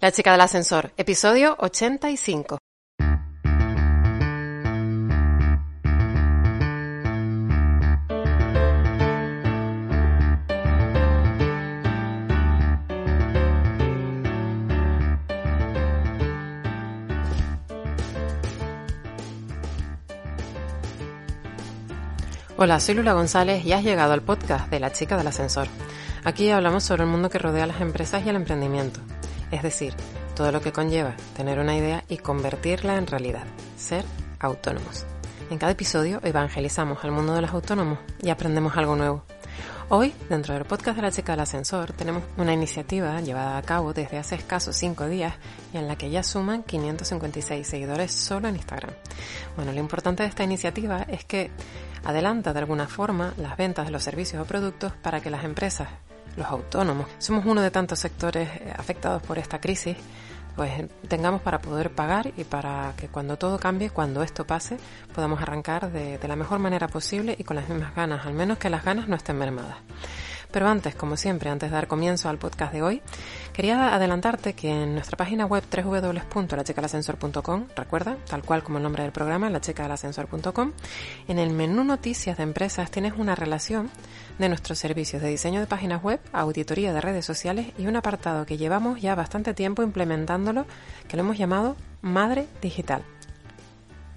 La chica del ascensor, episodio 85. Hola, soy Lula González y has llegado al podcast de La chica del ascensor. Aquí hablamos sobre el mundo que rodea a las empresas y el emprendimiento, es decir, todo lo que conlleva tener una idea y convertirla en realidad, ser autónomos. En cada episodio evangelizamos al mundo de los autónomos y aprendemos algo nuevo. Hoy, dentro del podcast de la chica del ascensor, tenemos una iniciativa llevada a cabo desde hace escasos cinco días y en la que ya suman 556 seguidores solo en Instagram. Bueno, lo importante de esta iniciativa es que adelanta de alguna forma las ventas de los servicios o productos para que las empresas, los autónomos, somos uno de tantos sectores eh, afectados por esta crisis, pues tengamos para poder pagar y para que cuando todo cambie, cuando esto pase, podamos arrancar de, de la mejor manera posible y con las mismas ganas, al menos que las ganas no estén mermadas. Pero antes, como siempre, antes de dar comienzo al podcast de hoy, quería adelantarte que en nuestra página web www.lachecalascensor.com, recuerda, tal cual como el nombre del programa, lachecalascensor.com, en el menú Noticias de Empresas tienes una relación de nuestros servicios de diseño de páginas web, auditoría de redes sociales y un apartado que llevamos ya bastante tiempo implementándolo, que lo hemos llamado Madre Digital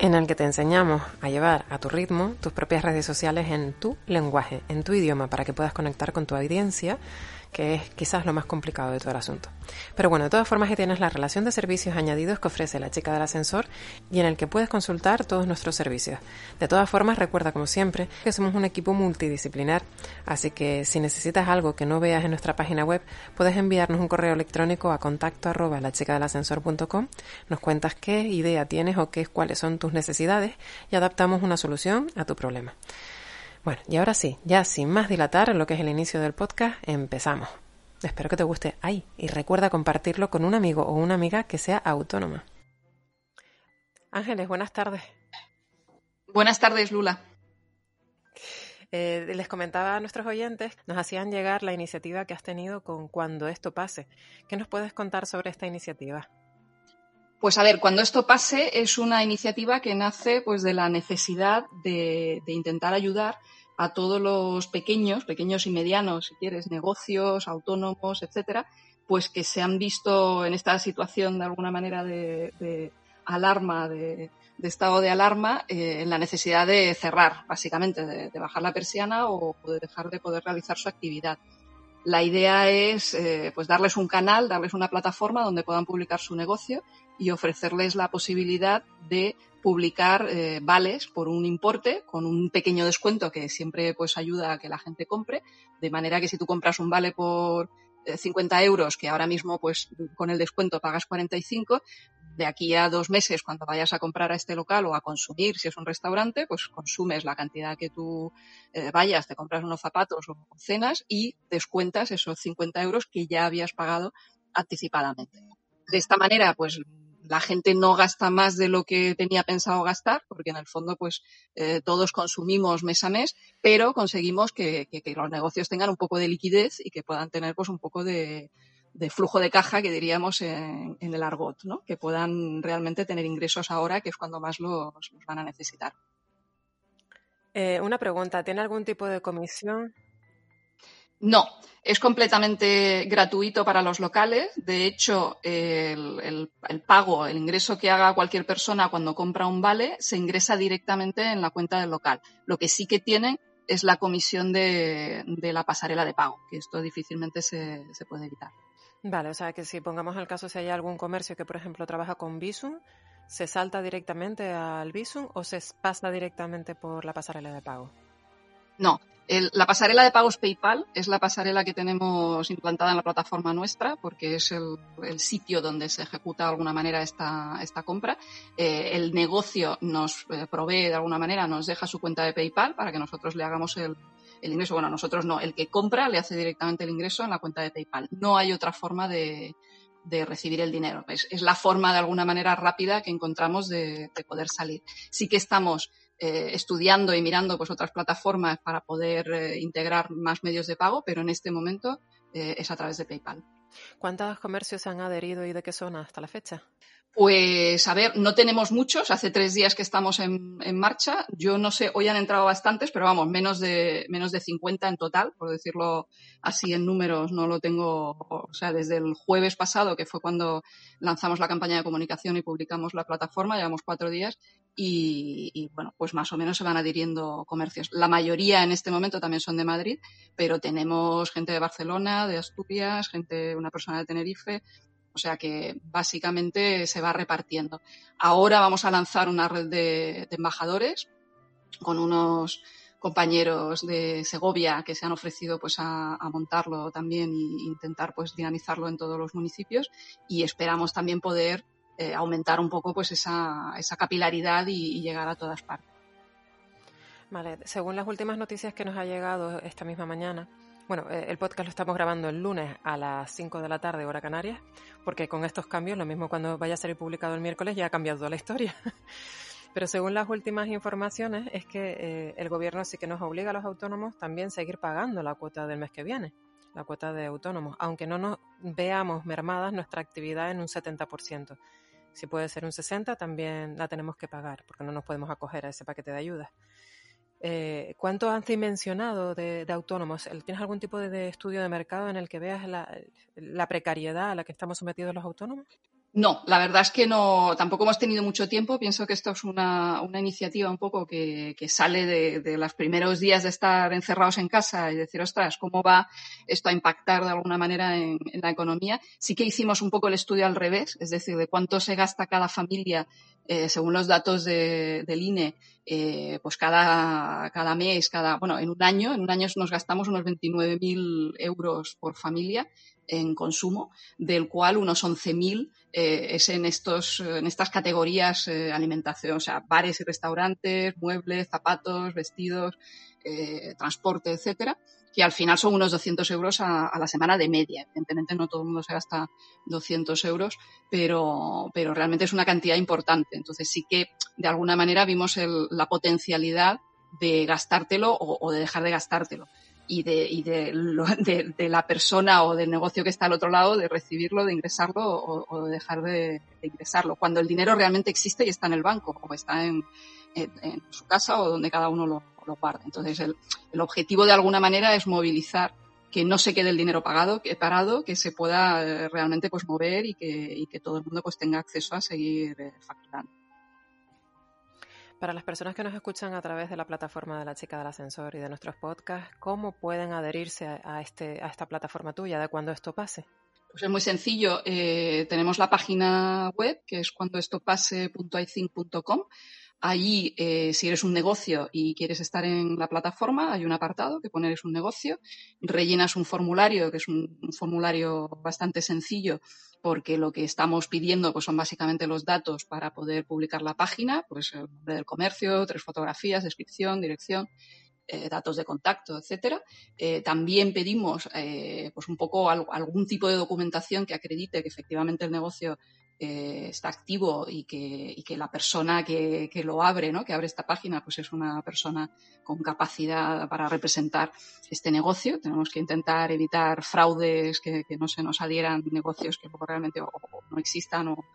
en el que te enseñamos a llevar a tu ritmo tus propias redes sociales en tu lenguaje, en tu idioma, para que puedas conectar con tu audiencia que es quizás lo más complicado de todo el asunto. Pero bueno, de todas formas tienes la relación de servicios añadidos que ofrece la chica del ascensor y en el que puedes consultar todos nuestros servicios. De todas formas, recuerda como siempre que somos un equipo multidisciplinar, así que si necesitas algo que no veas en nuestra página web, puedes enviarnos un correo electrónico a contacto arroba la chica del ascensor.com, nos cuentas qué idea tienes o qué cuáles son tus necesidades y adaptamos una solución a tu problema. Bueno, y ahora sí, ya sin más dilatar lo que es el inicio del podcast, empezamos. Espero que te guste. Ay, y recuerda compartirlo con un amigo o una amiga que sea autónoma. Ángeles, buenas tardes. Buenas tardes, Lula. Eh, les comentaba a nuestros oyentes, nos hacían llegar la iniciativa que has tenido con Cuando esto pase. ¿Qué nos puedes contar sobre esta iniciativa? Pues a ver, cuando esto pase es una iniciativa que nace pues de la necesidad de, intentar ayudar a todos los pequeños, pequeños y medianos, si quieres, negocios, autónomos, etcétera, pues que se han visto en esta situación de alguna manera de, alarma, de, estado de alarma, eh, en la necesidad de cerrar, básicamente, de, de, bajar la persiana o de dejar de poder realizar su actividad. La idea es eh, pues darles un canal, darles una plataforma donde puedan publicar su negocio y ofrecerles la posibilidad de publicar eh, vales por un importe con un pequeño descuento que siempre pues ayuda a que la gente compre, de manera que si tú compras un vale por 50 eh, euros, que ahora mismo pues con el descuento pagas 45, de aquí a dos meses cuando vayas a comprar a este local o a consumir, si es un restaurante, pues consumes la cantidad que tú eh, vayas, te compras unos zapatos o cenas y descuentas esos 50 euros que ya habías pagado anticipadamente. De esta manera, pues la gente no gasta más de lo que tenía pensado gastar, porque en el fondo, pues eh, todos consumimos mes a mes, pero conseguimos que, los negocios tengan un poco de liquidez y que puedan tener pues un poco de, de flujo de caja que diríamos en, en, el argot, ¿no? Que puedan realmente tener ingresos ahora, que es cuando más los, los van a necesitar. Eh, una pregunta, ¿tiene algún tipo de comisión? No, es completamente gratuito para los locales. De hecho, el, el, el, pago, el ingreso que haga cualquier persona cuando compra un vale, se ingresa directamente en la cuenta del local. Lo que sí que tienen es la comisión de, de la pasarela de pago, que esto difícilmente se, se, puede evitar. Vale, o sea que si pongamos el caso, si hay algún comercio que, por ejemplo, trabaja con Visum, ¿se salta directamente al Visum o se pasa directamente por la pasarela de pago? No, el, la pasarela de pagos PayPal es la pasarela que tenemos implantada en la plataforma nuestra porque es el, sitio donde se ejecuta de alguna manera esta, esta compra. Eh, el negocio nos eh, provee de alguna manera, nos deja su cuenta de PayPal para que nosotros le hagamos el, ingreso. Bueno, nosotros no, el que compra le hace directamente el ingreso en la cuenta de PayPal. No hay otra forma de, de recibir el dinero. Es, es, la forma de alguna manera rápida que encontramos de, de poder salir. Sí que estamos eh, estudiando y mirando pues otras plataformas para poder eh, integrar más medios de pago, pero en este momento eh, es a través de PayPal. ¿Cuántos comercios se han adherido y de qué zona hasta la fecha? Pues a ver, no tenemos muchos. Hace tres días que estamos en, marcha. Yo no sé, hoy han entrado bastantes, pero vamos, menos de, menos de 50 en total, por decirlo así en números. No lo tengo, o sea, desde el jueves pasado, que fue cuando lanzamos la campaña de comunicación y publicamos la plataforma, llevamos cuatro días y, y bueno, pues más o menos se van adhiriendo comercios. La mayoría en este momento también son de Madrid, pero tenemos gente de Barcelona, de Asturias, gente, una persona de Tenerife, o sea que básicamente se va repartiendo. Ahora vamos a lanzar una red de, embajadores con unos compañeros de Segovia que se han ofrecido pues a, montarlo también e intentar pues dinamizarlo en todos los municipios y esperamos también poder eh, aumentar un poco pues esa, esa capilaridad y, llegar a todas partes. Vale, según las últimas noticias que nos ha llegado esta misma mañana, bueno, eh, el podcast lo estamos grabando el lunes a las 5 de la tarde, hora Canarias, porque con estos cambios, lo mismo cuando vaya a ser publicado el miércoles, ya ha cambiado la historia. Pero según las últimas informaciones, es que eh, el gobierno sí que nos obliga a los autónomos también a seguir pagando la cuota del mes que viene, la cuota de autónomos, aunque no nos veamos mermadas nuestra actividad en un 70%. Si puede ser un 60%, también la tenemos que pagar, porque no nos podemos acoger a ese paquete de ayudas. Eh, ¿Cuánto han dimensionado de, autónomos? ¿Tienes algún tipo de, estudio de mercado en el que veas la, precariedad a la que estamos sometidos los autónomos? No, la verdad es que no, tampoco hemos tenido mucho tiempo. Pienso que esto es una, iniciativa un poco que, sale de, los primeros días de estar encerrados en casa y decir, ostras, ¿cómo va esto a impactar de alguna manera en, la economía? Sí que hicimos un poco el estudio al revés, es decir, de cuánto se gasta cada familia eh, según los datos del INE, eh, pues cada, cada mes, cada, bueno, en un año, en un año nos gastamos unos 29.000 euros por familia en consumo, del cual unos 11.000 eh, es en, estos, en estas categorías eh, alimentación, o sea, bares y restaurantes, muebles, zapatos, vestidos, eh, transporte, etcétera, que al final son unos 200 euros a, la semana de media. Evidentemente no todo el mundo se gasta 200 euros, pero, pero realmente es una cantidad importante. Entonces sí que de alguna manera vimos la potencialidad de gastártelo o de dejar de gastártelo y, de, y de, de, la persona o del negocio que está al otro lado, de recibirlo, de ingresarlo o, de dejar de, ingresarlo. Cuando el dinero realmente existe y está en el banco o está en, en, su casa o donde cada uno lo, lo guarda. Entonces, el, el, objetivo de alguna manera es movilizar que no se quede el dinero pagado, que parado, que se pueda eh, realmente pues mover y que, y que todo el mundo pues tenga acceso a seguir eh, facturando. Para las personas que nos escuchan a través de la plataforma de la chica del ascensor y de nuestros podcasts, ¿cómo pueden adherirse a, este, esta plataforma tuya de cuando esto pase? Pues es muy sencillo. Eh, tenemos la página web que es cuandoestopase.ithink.com. Allí, eh, si eres un negocio y quieres estar en la plataforma, hay un apartado que pone es un negocio, rellenas un formulario, que es un formulario bastante sencillo porque lo que estamos pidiendo pues, son básicamente los datos para poder publicar la página, pues el nombre del comercio, tres fotografías, descripción, dirección, eh, datos de contacto, etcétera. Eh, también pedimos pues un poco algún tipo de documentación que acredite que efectivamente el negocio eh, está activo y que, y que la persona que, que, lo abre, ¿no? que abre esta página, pues es una persona con capacidad para representar este negocio. Tenemos que intentar evitar fraudes, que, que no se nos adhieran negocios que realmente no existan o,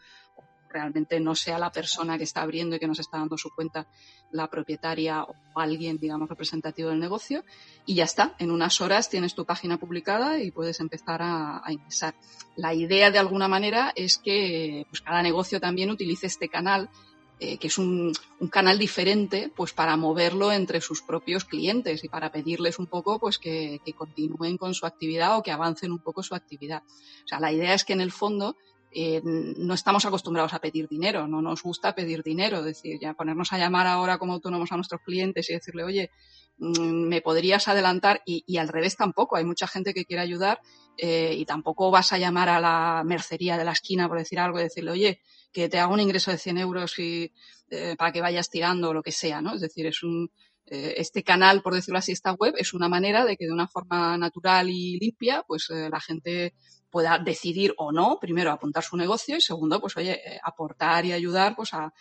realmente no sea la persona que está abriendo y que nos está dando su cuenta la propietaria o alguien, digamos, representativo del negocio. Y ya está, en unas horas tienes tu página publicada y puedes empezar a, ingresar. La idea, de alguna manera, es que pues, cada negocio también utilice este canal eh, que es un, un, canal diferente pues para moverlo entre sus propios clientes y para pedirles un poco pues que, que, continúen con su actividad o que avancen un poco su actividad. O sea, la idea es que en el fondo eh, no estamos acostumbrados a pedir dinero, no nos gusta pedir dinero, es decir, ya ponernos a llamar ahora como autónomos a nuestros clientes y decirle, oye, mm, me podrías adelantar y, al revés tampoco, hay mucha gente que quiere ayudar eh, y tampoco vas a llamar a la mercería de la esquina por decir algo y decirle, oye, que te hago un ingreso de 100 euros y, eh, para que vayas tirando o lo que sea, ¿no? Es decir, es un, este canal, por decirlo así, esta web, es una manera de que de una forma natural y limpia, pues la gente pueda decidir o no, primero, apuntar su negocio y segundo, pues oye, eh, aportar y ayudar pues a,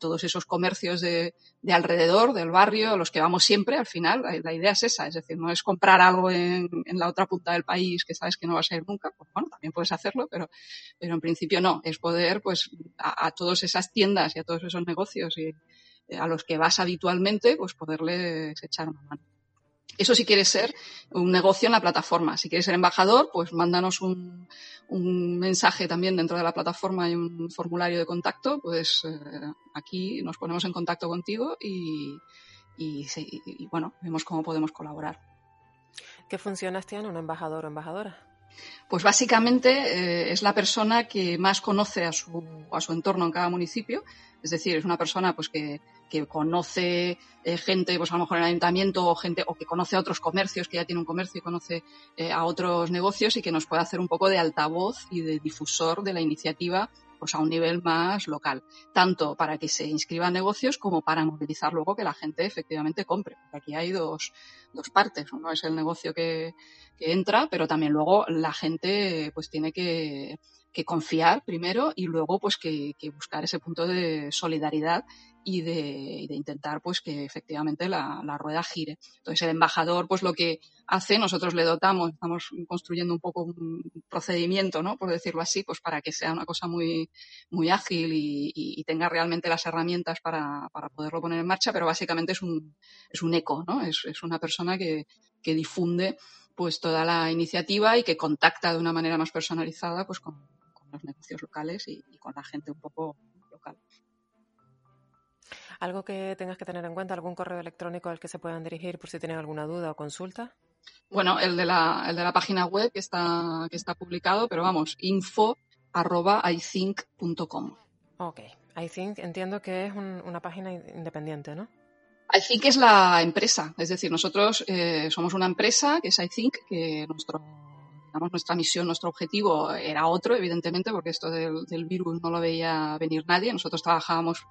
todos esos comercios de, alrededor, del barrio, los que vamos siempre, al final, la, idea es esa, es decir, no es comprar algo en, la otra punta del país que sabes que no va a ser nunca, pues bueno, también puedes hacerlo, pero, pero en principio no, es poder pues a, a todas esas tiendas y a todos esos negocios y eh, a los que vas habitualmente, pues poderles echar una mano. Eso si quieres ser un negocio en la plataforma. Si quieres ser embajador, pues mándanos un, mensaje también dentro de la plataforma y un formulario de contacto. Pues eh, aquí nos ponemos en contacto contigo y, bueno, vemos cómo podemos colaborar. ¿Qué funciones tiene un embajador o embajadora? Pues básicamente eh, es la persona que más conoce a su, a su entorno en cada municipio. Es decir, es una persona pues que que conoce eh, gente, pues a lo mejor en el ayuntamiento o gente, o que conoce a otros comercios, que ya tiene un comercio y conoce eh, a otros negocios y que nos puede hacer un poco de altavoz y de difusor de la iniciativa pues a un nivel más local, tanto para que se inscriban negocios como para movilizar luego que la gente efectivamente compre. Porque aquí hay dos, dos partes. Uno es el negocio que, que entra, pero también luego la gente pues tiene que, que confiar primero y luego pues que, que buscar ese punto de solidaridad y de, de, intentar pues que efectivamente la, la, rueda gire. Entonces el embajador pues lo que hace, nosotros le dotamos, estamos construyendo un poco un procedimiento, ¿no? Por decirlo así, pues para que sea una cosa muy, muy ágil y, y, tenga realmente las herramientas para, para, poderlo poner en marcha, pero básicamente es un, es un eco, ¿no? Es, es una persona que, que difunde pues toda la iniciativa y que contacta de una manera más personalizada pues con, negocios locales y, y con la gente un poco local. ¿Algo que tengas que tener en cuenta? ¿Algún correo electrónico al que se puedan dirigir por si tienen alguna duda o consulta? Bueno, el de la, el de la página web que está, que está publicado, pero vamos, info arroba ithink.com. Ok, iThink entiendo que es una página independiente, ¿no? iThink es la empresa, es decir, nosotros eh, somos una empresa que es iThink, que nuestro, digamos, nuestra misión, nuestro objetivo era otro, evidentemente, porque esto del, virus no lo veía venir nadie. Nosotros trabajábamos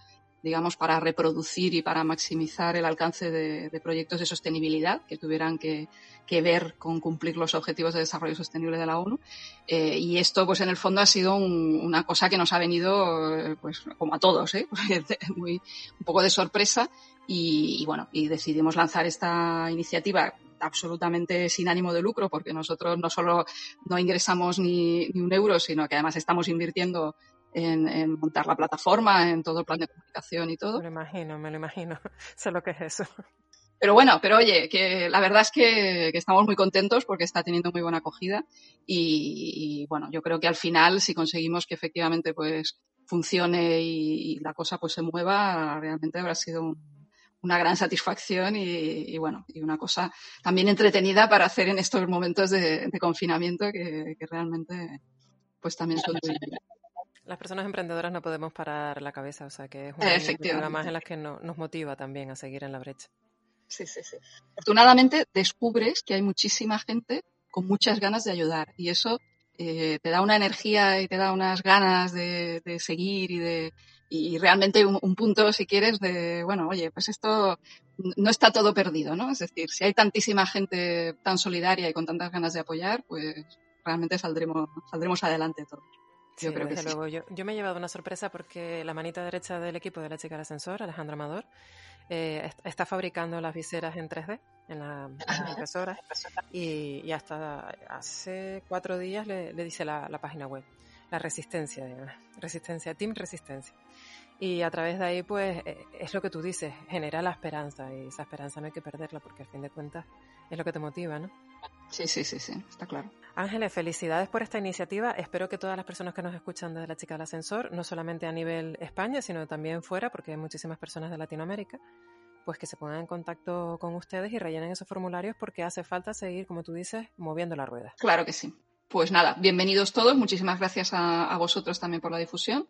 digamos, para reproducir y para maximizar el alcance de, proyectos de sostenibilidad que tuvieran que, ver con cumplir los objetivos de desarrollo sostenible de la ONU. Eh, y esto, pues en el fondo ha sido una cosa que nos ha venido, eh, pues como a todos, ¿eh? Muy, un poco de sorpresa. Y, bueno, y decidimos lanzar esta iniciativa absolutamente sin ánimo de lucro, porque nosotros no solo no ingresamos ni, ni un euro, sino que además estamos invirtiendo en, montar la plataforma, en todo el plan de comunicación y todo. Me lo imagino, me lo imagino. sé lo que es eso. Pero bueno, pero oye, que la verdad es que, estamos muy contentos porque está teniendo muy buena acogida y, bueno, yo creo que al final si conseguimos que efectivamente pues funcione y, la cosa pues se mueva, realmente habrá sido una gran satisfacción y, bueno, y una cosa también entretenida para hacer en estos momentos de, confinamiento que, realmente pues también son muy, las personas emprendedoras no podemos parar la cabeza, o sea que es una más en las que nos motiva también a seguir en la brecha. Sí, sí, sí. Afortunadamente descubres que hay muchísima gente con muchas ganas de ayudar y eso eh, te da una energía y te da unas ganas de, seguir y de y realmente un, un, punto, si quieres, de, bueno, oye, pues esto no está todo perdido, ¿no? Es decir, si hay tantísima gente tan solidaria y con tantas ganas de apoyar, pues realmente saldremos, saldremos adelante todos. Yo creo que luego. Yo, yo, me he llevado una sorpresa porque la manita derecha del equipo de la chica del ascensor, Alejandra Amador, eh, está fabricando las viseras en 3D en la, impresora y, y, hasta hace cuatro días le, le dice la, la, página web, la resistencia, resistencia, Team Resistencia. Y a través de ahí, pues, eh, es lo que tú dices, genera la esperanza y esa esperanza no hay que perderla porque al fin de cuentas es lo que te motiva, ¿no? Sí, sí, sí, sí, está claro. Ángeles, felicidades por esta iniciativa. Espero que todas las personas que nos escuchan desde la chica del ascensor, no solamente a nivel España, sino también fuera, porque hay muchísimas personas de Latinoamérica, pues que se pongan en contacto con ustedes y rellenen esos formularios porque hace falta seguir, como tú dices, moviendo la rueda. Claro que sí. Pues nada, bienvenidos todos. Muchísimas gracias a, vosotros también por la difusión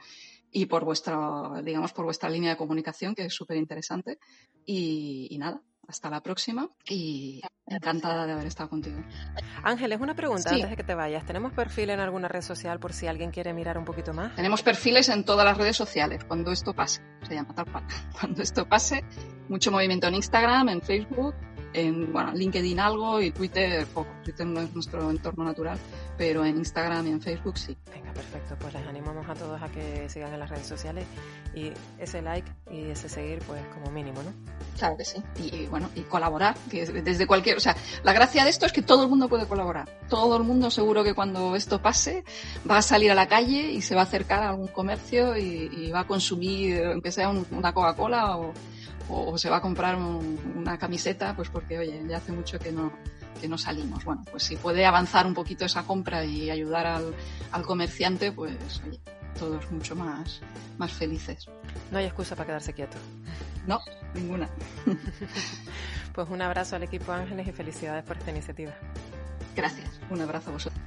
y por vuestra, digamos, por vuestra línea de comunicación, que es súper interesante. y nada, hasta la próxima y encantada de haber estado contigo. Ángeles, una pregunta antes de que te vayas. ¿Tenemos perfil en alguna red social por si alguien quiere mirar un poquito más? Tenemos perfiles en todas las redes sociales, cuando esto pase. Se llama tal cual. Cuando esto pase, mucho movimiento en Instagram, en Facebook en bueno, LinkedIn algo y Twitter poco. Twitter no es nuestro entorno natural, pero en Instagram y en Facebook sí. Venga, perfecto. Pues les animamos a todos a que sigan en las redes sociales y ese like y ese seguir, pues como mínimo, ¿no? Claro que sí. Y, bueno, y colaborar, que desde cualquier, o sea, la gracia de esto es que todo el mundo puede colaborar. Todo el mundo seguro que cuando esto pase va a salir a la calle y se va a acercar a algún comercio y, va a consumir, aunque sea una Coca-Cola o, o, se va a comprar una camiseta, pues porque, oye, ya hace mucho que no, que no salimos. Bueno, pues si puede avanzar un poquito esa compra y ayudar al, al comerciante, pues oye, todos mucho más, más felices. No hay excusa para quedarse quieto. No, ninguna. pues un abrazo al equipo Ángeles y felicidades por esta iniciativa. Gracias. Un abrazo a vosotros.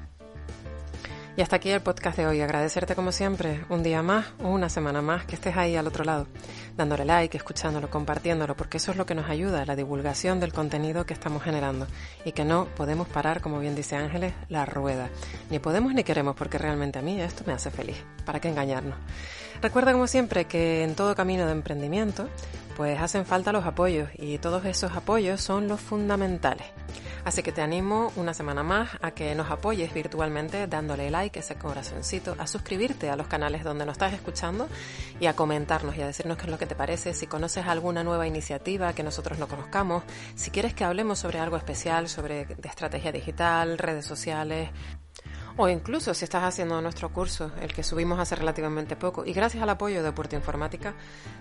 Y hasta aquí el podcast de hoy. Agradecerte como siempre, un día más o una semana más que estés ahí al otro lado, dándole like, escuchándolo, compartiéndolo, porque eso es lo que nos ayuda, la divulgación del contenido que estamos generando. Y que no podemos parar, como bien dice Ángeles, la rueda. Ni podemos ni queremos, porque realmente a mí esto me hace feliz. ¿Para qué engañarnos? Recuerda como siempre que en todo camino de emprendimiento, pues hacen falta los apoyos y todos esos apoyos son los fundamentales. Así que te animo una semana más a que nos apoyes virtualmente dándole like, ese corazoncito, a suscribirte a los canales donde nos estás escuchando y a comentarnos y a decirnos qué es lo que te parece, si conoces alguna nueva iniciativa que nosotros no conozcamos, si quieres que hablemos sobre algo especial, sobre estrategia digital, redes sociales, o incluso si estás haciendo nuestro curso, el que subimos hace relativamente poco, y gracias al apoyo de Puerto Informática,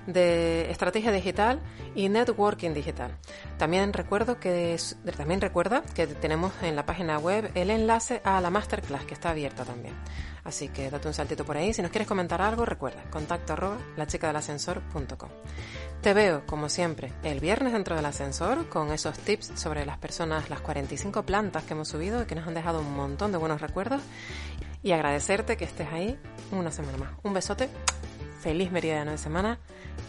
de estrategia digital y networking digital. También recuerdo que también recuerda que tenemos en la página web el enlace a la masterclass que está abierta también. Así que date un saltito por ahí. Si nos quieres comentar algo, recuerda, contacto arroba la chica del ascensor.com. Te veo, como siempre, el viernes dentro del ascensor con esos tips sobre las personas, las 45 plantas que hemos subido y que nos han dejado un montón de buenos recuerdos. Y agradecerte que estés ahí una semana más. Un besote, feliz meridiano de semana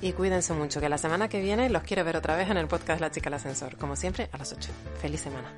y cuídense mucho, que la semana que viene los quiero ver otra vez en el podcast La Chica del Ascensor, como siempre, a las 8. Feliz semana.